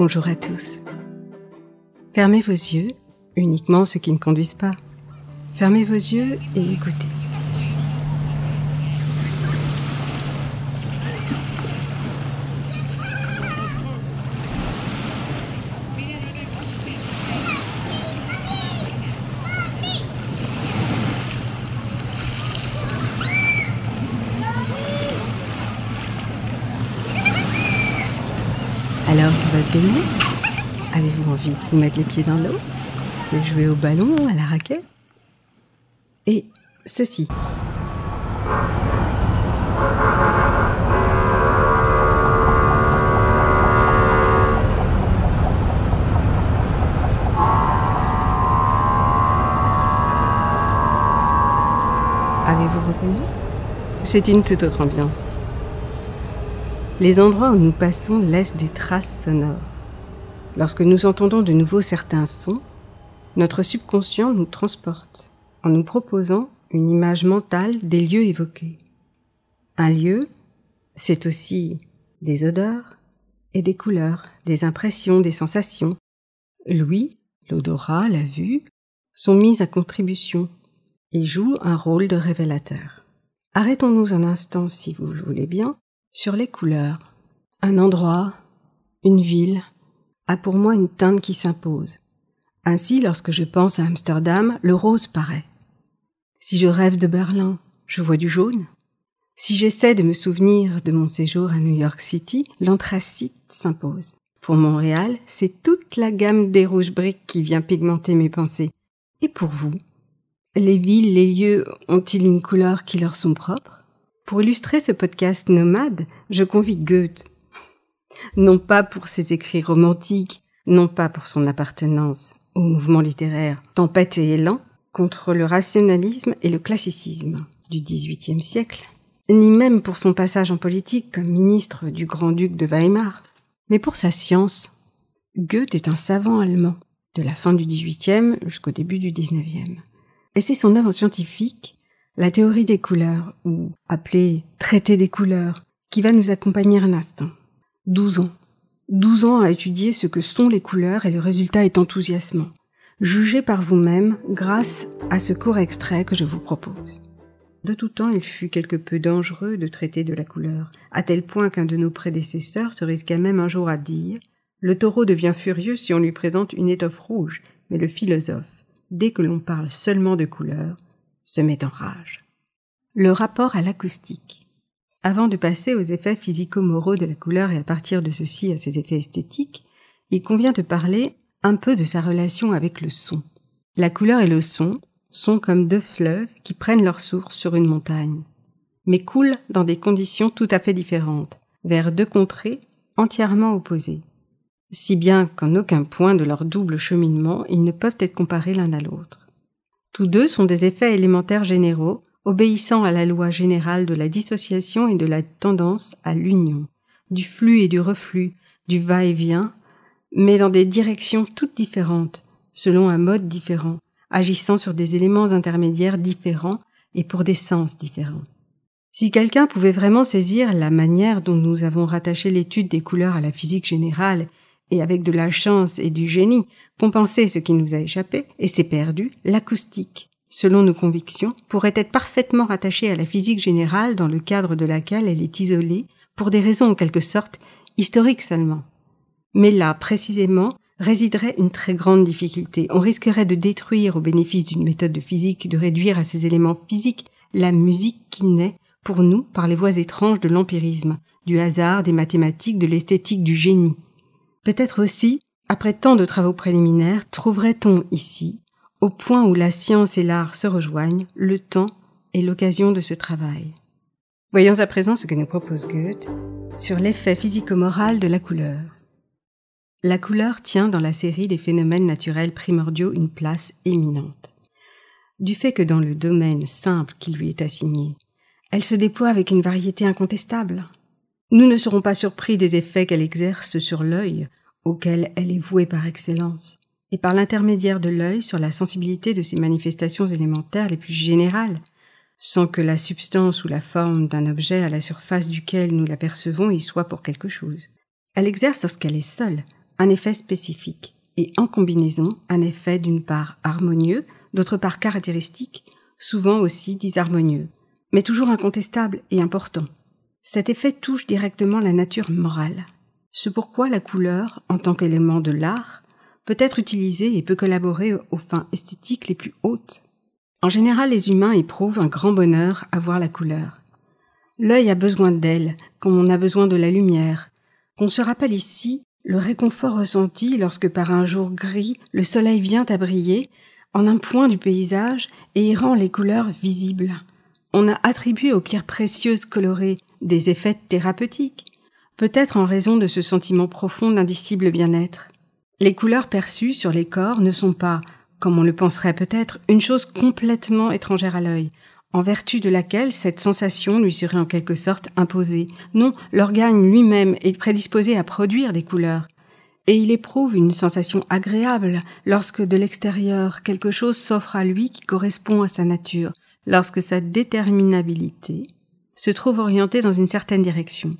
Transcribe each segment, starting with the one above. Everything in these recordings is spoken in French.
Bonjour à tous. Fermez vos yeux, uniquement ceux qui ne conduisent pas. Fermez vos yeux et écoutez. Alors, tout va se baigner Vous mettre les pieds dans l'eau De jouer au ballon, à la raquette Et ceci. Avez-vous reconnu? C'est une toute autre ambiance. Les endroits où nous passons laissent des traces sonores. Lorsque nous entendons de nouveau certains sons, notre subconscient nous transporte en nous proposant une image mentale des lieux évoqués. Un lieu, c'est aussi des odeurs et des couleurs, des impressions, des sensations. L'ouïe, l'odorat, la vue sont mis à contribution et jouent un rôle de révélateur. Arrêtons-nous un instant, si vous le voulez bien, sur les couleurs. Un endroit, une ville, a pour moi une teinte qui s'impose. Ainsi, lorsque je pense à Amsterdam, le rose paraît. Si je rêve de Berlin, je vois du jaune. Si j'essaie de me souvenir de mon séjour à New York City, l'anthracite s'impose. Pour Montréal, c'est toute la gamme des rouges briques qui vient pigmenter mes pensées. Et pour vous Les villes, les lieux ont-ils une couleur qui leur sont propres? Pour illustrer ce podcast nomade, je convie Goethe. Non pas pour ses écrits romantiques, non pas pour son appartenance au mouvement littéraire Tempête et élan contre le rationalisme et le classicisme du XVIIIe siècle, ni même pour son passage en politique comme ministre du grand-duc de Weimar, mais pour sa science. Goethe est un savant allemand, de la fin du XVIIIe jusqu'au début du XIXe. Et c'est son œuvre scientifique, la théorie des couleurs, ou appelée traité des couleurs, qui va nous accompagner un instant. Douze ans. Douze ans à étudier ce que sont les couleurs et le résultat est enthousiasmant. Jugez par vous-même grâce à ce court extrait que je vous propose. De tout temps, il fut quelque peu dangereux de traiter de la couleur, à tel point qu'un de nos prédécesseurs se risqua même un jour à dire Le taureau devient furieux si on lui présente une étoffe rouge, mais le philosophe, dès que l'on parle seulement de couleur, se met en rage. Le rapport à l'acoustique. Avant de passer aux effets physico-moraux de la couleur et à partir de ceci à ses effets esthétiques, il convient de parler un peu de sa relation avec le son. La couleur et le son sont comme deux fleuves qui prennent leur source sur une montagne, mais coulent dans des conditions tout à fait différentes, vers deux contrées entièrement opposées, si bien qu'en aucun point de leur double cheminement ils ne peuvent être comparés l'un à l'autre. Tous deux sont des effets élémentaires généraux, obéissant à la loi générale de la dissociation et de la tendance à l'union, du flux et du reflux, du va-et-vient, mais dans des directions toutes différentes, selon un mode différent, agissant sur des éléments intermédiaires différents et pour des sens différents. Si quelqu'un pouvait vraiment saisir la manière dont nous avons rattaché l'étude des couleurs à la physique générale et avec de la chance et du génie compenser ce qui nous a échappé et s'est perdu, l'acoustique, selon nos convictions, pourrait être parfaitement rattachée à la physique générale dans le cadre de laquelle elle est isolée, pour des raisons en quelque sorte historiques seulement. Mais là, précisément, résiderait une très grande difficulté. On risquerait de détruire au bénéfice d'une méthode de physique, de réduire à ses éléments physiques la musique qui naît, pour nous, par les voies étranges de l'empirisme, du hasard, des mathématiques, de l'esthétique, du génie. Peut-être aussi, après tant de travaux préliminaires, trouverait-on ici, au point où la science et l'art se rejoignent, le temps et l'occasion de ce travail. Voyons à présent ce que nous propose Goethe sur l'effet physico-moral de la couleur. La couleur tient dans la série des phénomènes naturels primordiaux une place éminente. Du fait que dans le domaine simple qui lui est assigné, elle se déploie avec une variété incontestable. Nous ne serons pas surpris des effets qu'elle exerce sur l'œil, auquel elle est vouée par excellence, et par l'intermédiaire de l'œil sur la sensibilité de ses manifestations élémentaires les plus générales, sans que la substance ou la forme d'un objet à la surface duquel nous l'apercevons y soit pour quelque chose. Elle exerce lorsqu'elle est seule un effet spécifique, et en combinaison, un effet d'une part harmonieux, d'autre part caractéristique, souvent aussi disharmonieux, mais toujours incontestable et important. Cet effet touche directement la nature morale. C'est pourquoi la couleur, en tant qu'élément de l'art, peut être utilisée et peut collaborer aux fins esthétiques les plus hautes. En général, les humains éprouvent un grand bonheur à voir la couleur. L'œil a besoin d'elle, comme on a besoin de la lumière. Qu'on se rappelle ici le réconfort ressenti lorsque par un jour gris le soleil vient à briller en un point du paysage et y rend les couleurs visibles. On a attribué aux pierres précieuses colorées des effets thérapeutiques, peut-être en raison de ce sentiment profond d'indicible bien-être. Les couleurs perçues sur les corps ne sont pas, comme on le penserait peut-être, une chose complètement étrangère à l'œil, en vertu de laquelle cette sensation lui serait en quelque sorte imposée. Non, l'organe lui-même est prédisposé à produire des couleurs, et il éprouve une sensation agréable lorsque de l'extérieur quelque chose s'offre à lui qui correspond à sa nature, lorsque sa déterminabilité se trouve orientée dans une certaine direction.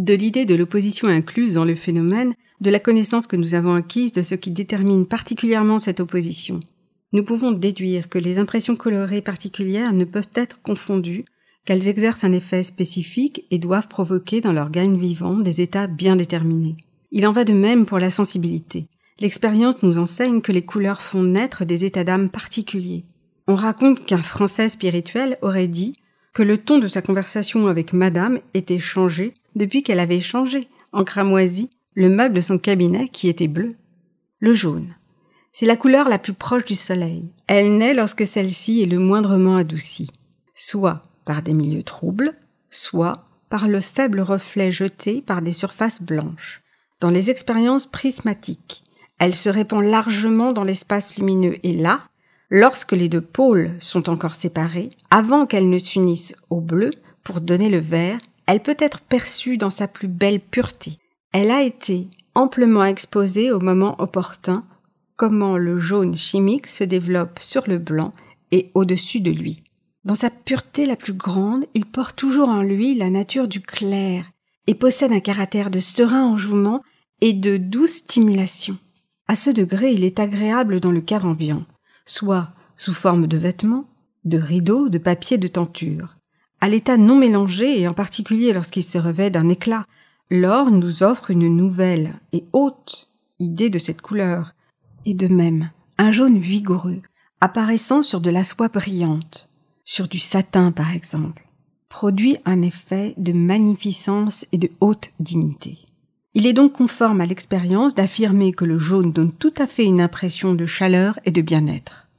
De l'idée de l'opposition incluse dans le phénomène, de la connaissance que nous avons acquise de ce qui détermine particulièrement cette opposition, nous pouvons déduire que les impressions colorées particulières ne peuvent être confondues, qu'elles exercent un effet spécifique et doivent provoquer dans l'organe vivant des états bien déterminés. Il en va de même pour la sensibilité. L'expérience nous enseigne que les couleurs font naître des états d'âme particuliers. On raconte qu'un Français spirituel aurait dit que le ton de sa conversation avec Madame était changé depuis qu'elle avait changé, en cramoisi, le meuble de son cabinet qui était bleu. Le jaune. C'est la couleur la plus proche du soleil. Elle naît lorsque celle-ci est le moindrement adoucie, soit par des milieux troubles, soit par le faible reflet jeté par des surfaces blanches. Dans les expériences prismatiques, elle se répand largement dans l'espace lumineux et là, lorsque les deux pôles sont encore séparés, avant qu'elle ne s'unisse au bleu pour donner le vert, elle peut être perçue dans sa plus belle pureté. Elle a été amplement exposée au moment opportun comment le jaune chimique se développe sur le blanc et au-dessus de lui. Dans sa pureté la plus grande, il porte toujours en lui la nature du clair et possède un caractère de serein enjouement et de douce stimulation. À ce degré, il est agréable dans le cadre ambiant, soit sous forme de vêtements, de rideaux, de papier, de tenture. À l'état non mélangé, et en particulier lorsqu'il se revêt d'un éclat, l'or nous offre une nouvelle et haute idée de cette couleur, et de même un jaune vigoureux, apparaissant sur de la soie brillante, sur du satin par exemple, produit un effet de magnificence et de haute dignité. Il est donc conforme à l'expérience d'affirmer que le jaune donne tout à fait une impression de chaleur et de bien-être.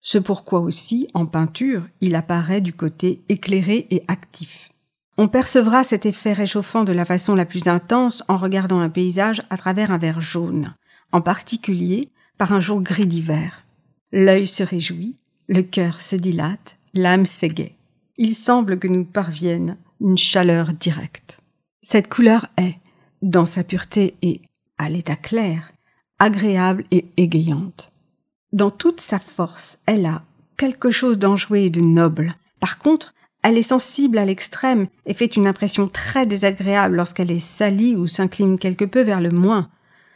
Ce pourquoi aussi, en peinture, il apparaît du côté éclairé et actif. On percevra cet effet réchauffant de la façon la plus intense en regardant un paysage à travers un verre jaune, en particulier par un jour gris d'hiver. L'œil se réjouit, le cœur se dilate, l'âme s'égaie. Il semble que nous parvienne une chaleur directe. Cette couleur est, dans sa pureté et à l'état clair, agréable et égayante. Dans toute sa force, elle a quelque chose d'enjoué et de noble. Par contre, elle est sensible à l'extrême et fait une impression très désagréable lorsqu'elle est salie ou s'incline quelque peu vers le moins.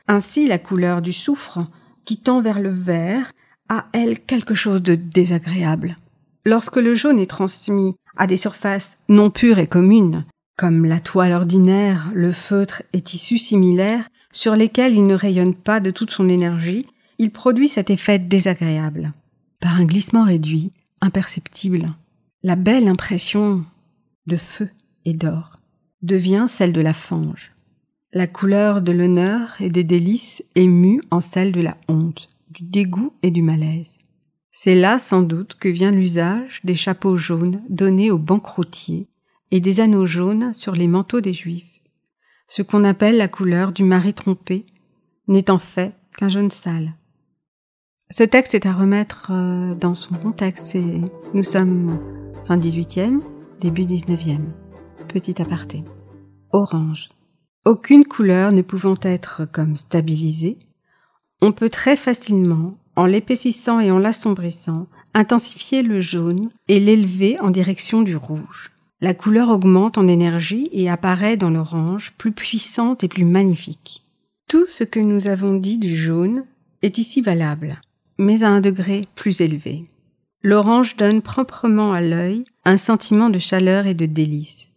Ainsi, la couleur du soufre, qui tend vers le vert, a, elle, quelque chose de désagréable. Lorsque le jaune est transmis à des surfaces non pures et communes, comme la toile ordinaire, le feutre et tissus similaires, sur lesquels il ne rayonne pas de toute son énergie, il produit cet effet désagréable. Par un glissement réduit, imperceptible, la belle impression de feu et d'or devient celle de la fange. La couleur de l'honneur et des délices est en celle de la honte, du dégoût et du malaise. C'est là sans doute que vient l'usage des chapeaux jaunes donnés aux banqueroutiers et des anneaux jaunes sur les manteaux des juifs. Ce qu'on appelle la couleur du mari trompé n'est en fait qu'un jaune sale. Ce texte est à remettre euh, dans son contexte et nous sommes fin 18e, début 19e. Petit aparté. Orange. Aucune couleur ne pouvant être comme stabilisée, on peut très facilement, en l'épaississant et en l'assombrissant, intensifier le jaune et l'élever en direction du rouge. La couleur augmente en énergie et apparaît dans l'orange plus puissante et plus magnifique. Tout ce que nous avons dit du jaune est ici valable, mais à un degré plus élevé. L'orange donne proprement à l'œil un sentiment de chaleur et de délice,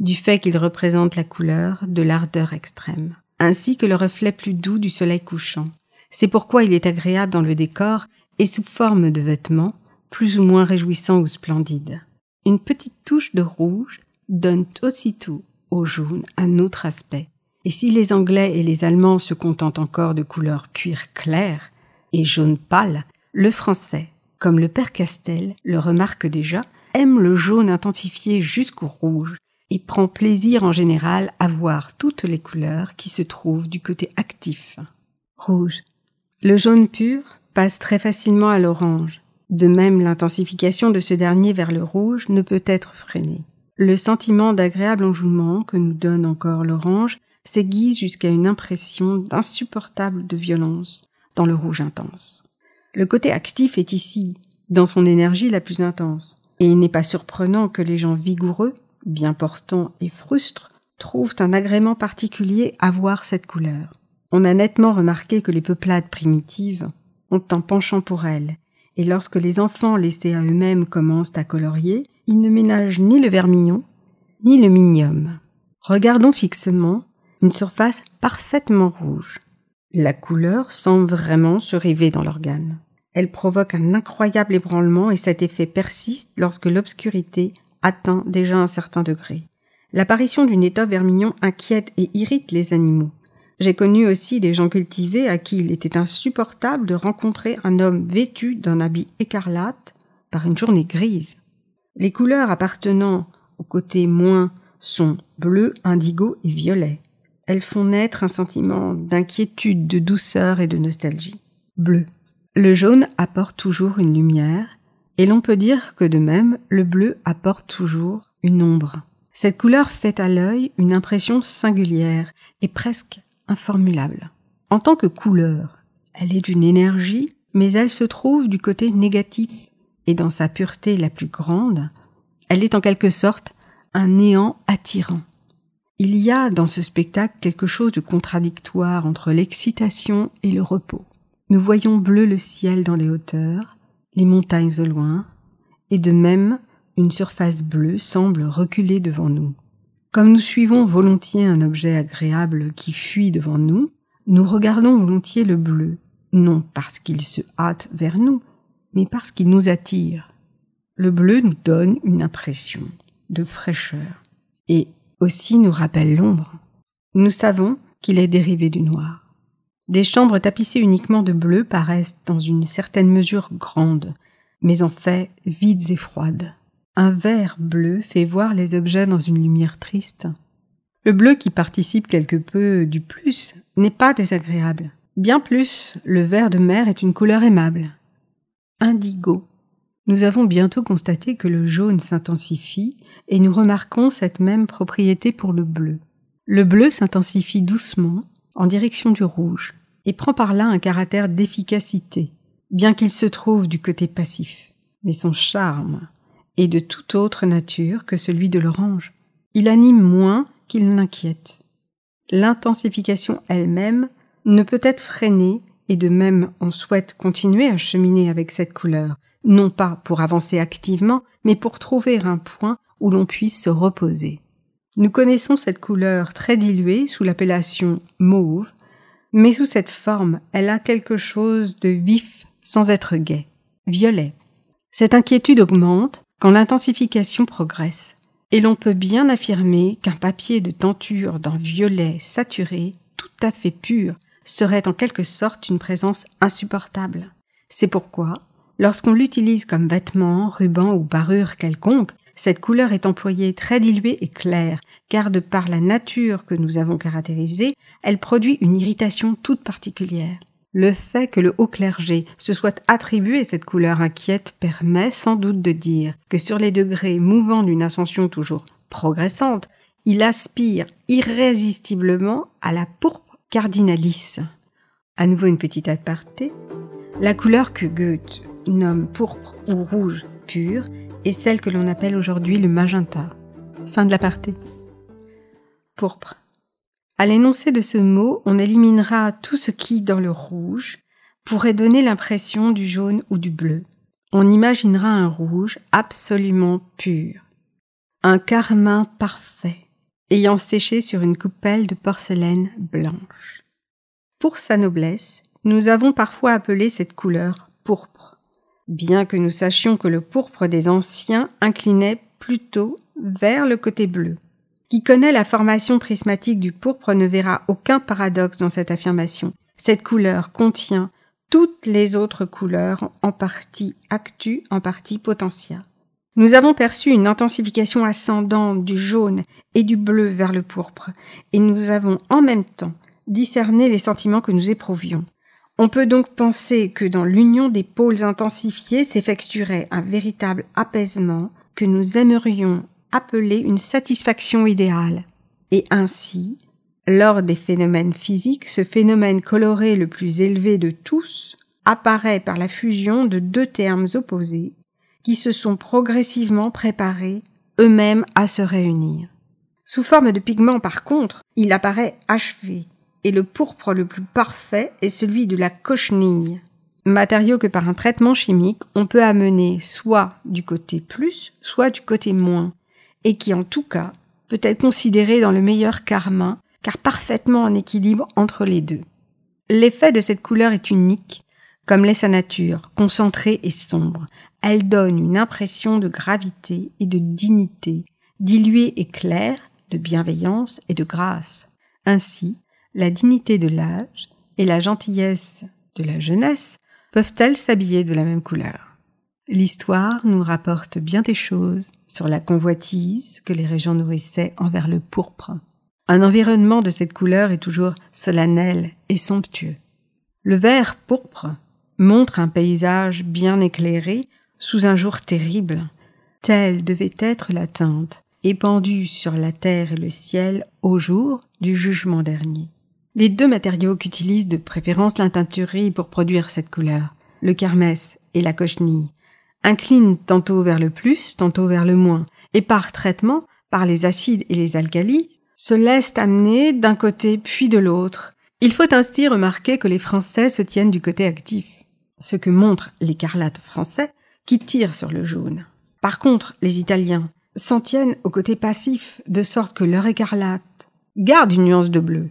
du fait qu'il représente la couleur de l'ardeur extrême, ainsi que le reflet plus doux du soleil couchant. C'est pourquoi il est agréable dans le décor et sous forme de vêtements, plus ou moins réjouissants ou splendides. Une petite touche de rouge donne aussitôt au jaune un autre aspect. Et si les Anglais et les Allemands se contentent encore de couleurs cuir clair et jaune pâle, le Français, comme le père Castel le remarque déjà, aime le jaune intensifié jusqu'au rouge et prend plaisir en général à voir toutes les couleurs qui se trouvent du côté actif. Rouge. Le jaune pur passe très facilement à l'orange. De même, l'intensification de ce dernier vers le rouge ne peut être freinée. Le sentiment d'agréable enjouement que nous donne encore l'orange s'aiguise jusqu'à une impression d'insupportable de violence dans le rouge intense. Le côté actif est ici, dans son énergie la plus intense, et il n'est pas surprenant que les gens vigoureux, bien portants et frustres trouvent un agrément particulier à voir cette couleur. On a nettement remarqué que les peuplades primitives ont un penchant pour elle, et lorsque les enfants laissés à eux-mêmes commencent à colorier, ils ne ménagent ni le vermillon, ni le minium. Regardons fixement une surface parfaitement rouge. La couleur semble vraiment se river dans l'organe. Elle provoque un incroyable ébranlement et cet effet persiste lorsque l'obscurité atteint déjà un certain degré. L'apparition d'une étoffe vermillon inquiète et irrite les animaux. J'ai connu aussi des gens cultivés à qui il était insupportable de rencontrer un homme vêtu d'un habit écarlate par une journée grise. Les couleurs appartenant au côté moins sont bleu, indigo et violet. Elles font naître un sentiment d'inquiétude, de douceur et de nostalgie. Bleu. Le jaune apporte toujours une lumière, et l'on peut dire que de même, le bleu apporte toujours une ombre. Cette couleur fait à l'œil une impression singulière et presque informulable. En tant que couleur, elle est d'une énergie, mais elle se trouve du côté négatif, et dans sa pureté la plus grande, elle est en quelque sorte un néant attirant. Il y a dans ce spectacle quelque chose de contradictoire entre l'excitation et le repos. Nous voyons bleu le ciel dans les hauteurs, les montagnes au loin, et de même une surface bleue semble reculer devant nous. Comme nous suivons volontiers un objet agréable qui fuit devant nous, nous regardons volontiers le bleu, non parce qu'il se hâte vers nous, mais parce qu'il nous attire. Le bleu nous donne une impression de fraîcheur et aussi nous rappelle l'ombre. Nous savons qu'il est dérivé du noir. Des chambres tapissées uniquement de bleu paraissent dans une certaine mesure grandes, mais en fait vides et froides. Un vert bleu fait voir les objets dans une lumière triste. Le bleu qui participe quelque peu du plus n'est pas désagréable. Bien plus, le vert de mer est une couleur aimable. Indigo. Nous avons bientôt constaté que le jaune s'intensifie et nous remarquons cette même propriété pour le bleu. Le bleu s'intensifie doucement en direction du rouge et prend par là un caractère d'efficacité, bien qu'il se trouve du côté passif. Mais son charme et de toute autre nature que celui de l'orange. Il anime moins qu'il n'inquiète. L'intensification elle-même ne peut être freinée et de même on souhaite continuer à cheminer avec cette couleur, non pas pour avancer activement, mais pour trouver un point où l'on puisse se reposer. Nous connaissons cette couleur très diluée sous l'appellation mauve, mais sous cette forme elle a quelque chose de vif sans être gai, violet. Cette inquiétude augmente quand l'intensification progresse, et l'on peut bien affirmer qu'un papier de tenture d'un violet saturé, tout à fait pur, serait en quelque sorte une présence insupportable. C'est pourquoi, lorsqu'on l'utilise comme vêtement, ruban ou parure quelconque, cette couleur est employée très diluée et claire, car de par la nature que nous avons caractérisée, elle produit une irritation toute particulière. Le fait que le haut clergé se soit attribué cette couleur inquiète permet sans doute de dire que sur les degrés mouvants d'une ascension toujours progressante, il aspire irrésistiblement à la pourpre cardinalis. À nouveau une petite aparté. La couleur que Goethe nomme pourpre ou rouge pur est celle que l'on appelle aujourd'hui le magenta. Fin de l'aparté. Pourpre. À l'énoncé de ce mot, on éliminera tout ce qui, dans le rouge, pourrait donner l'impression du jaune ou du bleu. On imaginera un rouge absolument pur, un carmin parfait, ayant séché sur une coupelle de porcelaine blanche. Pour sa noblesse, nous avons parfois appelé cette couleur pourpre, bien que nous sachions que le pourpre des anciens inclinait plutôt vers le côté bleu. Qui connaît la formation prismatique du pourpre ne verra aucun paradoxe dans cette affirmation. Cette couleur contient toutes les autres couleurs, en partie actu, en partie potentia. Nous avons perçu une intensification ascendante du jaune et du bleu vers le pourpre, et nous avons en même temps discerné les sentiments que nous éprouvions. On peut donc penser que dans l'union des pôles intensifiés s'effectuerait un véritable apaisement que nous aimerions appeler une satisfaction idéale. Et ainsi, lors des phénomènes physiques, ce phénomène coloré le plus élevé de tous apparaît par la fusion de deux termes opposés qui se sont progressivement préparés eux-mêmes à se réunir. Sous forme de pigment, par contre, il apparaît achevé, et le pourpre le plus parfait est celui de la cochenille, matériau que par un traitement chimique on peut amener soit du côté plus, soit du côté moins, et qui en tout cas peut être considéré dans le meilleur carmin, car parfaitement en équilibre entre les deux. L'effet de cette couleur est unique, comme l'est sa nature, concentrée et sombre. Elle donne une impression de gravité et de dignité, diluée et claire, de bienveillance et de grâce. Ainsi, la dignité de l'âge et la gentillesse de la jeunesse peuvent-elles s'habiller de la même couleur? L'histoire nous rapporte bien des choses sur la convoitise que les régions nourrissaient envers le pourpre. Un environnement de cette couleur est toujours solennel et somptueux. Le vert pourpre montre un paysage bien éclairé sous un jour terrible. Telle devait être la teinte épandue sur la terre et le ciel au jour du jugement dernier. Les deux matériaux qu'utilise de préférence la teinturerie pour produire cette couleur, le kermès et la cochenille, inclinent tantôt vers le plus, tantôt vers le moins, et par traitement, par les acides et les alcalis, se laissent amener d'un côté puis de l'autre. Il faut ainsi remarquer que les Français se tiennent du côté actif, ce que montrent l'écarlate français qui tire sur le jaune. Par contre, les Italiens s'en tiennent au côté passif, de sorte que leur écarlate garde une nuance de bleu,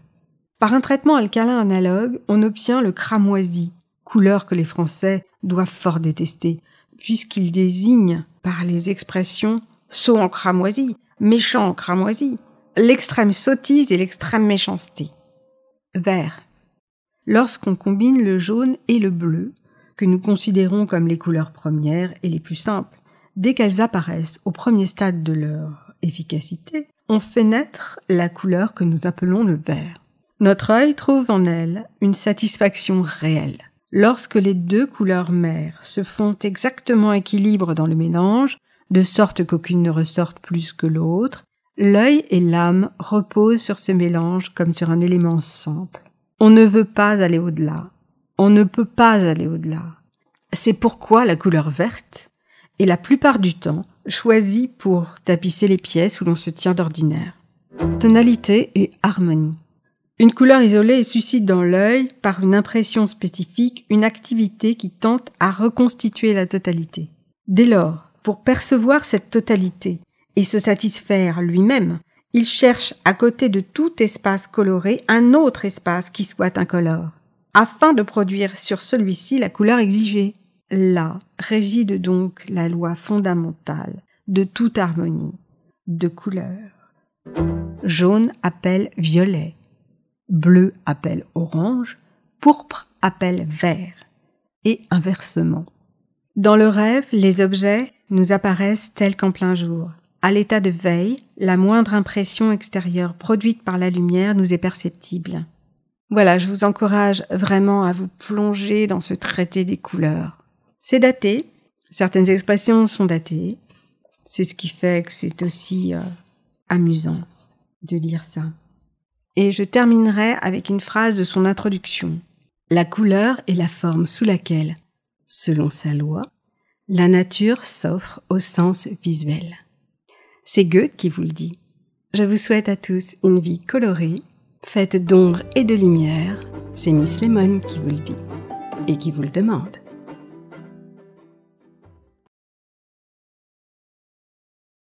par un traitement alcalin analogue, on obtient le cramoisi, couleur que les Français doivent fort détester, puisqu'il désigne, par les expressions saut en cramoisi, méchant en cramoisi, l'extrême sottise et l'extrême méchanceté. Vert. Lorsqu'on combine le jaune et le bleu, que nous considérons comme les couleurs premières et les plus simples, dès qu'elles apparaissent au premier stade de leur efficacité, on fait naître la couleur que nous appelons le vert. Notre œil trouve en elle une satisfaction réelle. Lorsque les deux couleurs mères se font exactement équilibre dans le mélange, de sorte qu'aucune ne ressorte plus que l'autre, l'œil et l'âme reposent sur ce mélange comme sur un élément simple. On ne veut pas aller au-delà. On ne peut pas aller au-delà. C'est pourquoi la couleur verte est la plupart du temps choisie pour tapisser les pièces où l'on se tient d'ordinaire. Tonalité et harmonie. Une couleur isolée suscite dans l'œil, par une impression spécifique, une activité qui tente à reconstituer la totalité. Dès lors, pour percevoir cette totalité et se satisfaire lui-même, il cherche à côté de tout espace coloré un autre espace qui soit incolore, afin de produire sur celui-ci la couleur exigée. Là réside donc la loi fondamentale de toute harmonie de couleurs. Jaune appelle violet, bleu appelle orange, pourpre appelle vert, et inversement. Dans le rêve, les objets nous apparaissent tels qu'en plein jour. À l'état de veille, la moindre impression extérieure produite par la lumière nous est perceptible. Voilà, je vous encourage vraiment à vous plonger dans ce traité des couleurs. C'est daté, certaines expressions sont datées, c'est ce qui fait que c'est aussi euh, amusant de lire ça. Et je terminerai avec une phrase de son introduction. La couleur est la forme sous laquelle, selon sa loi, la nature s'offre au sens visuel. C'est Goethe qui vous le dit. Je vous souhaite à tous une vie colorée, Faites d'ombre et de lumière, c'est Miss Lemon qui vous le dit et qui vous le demande.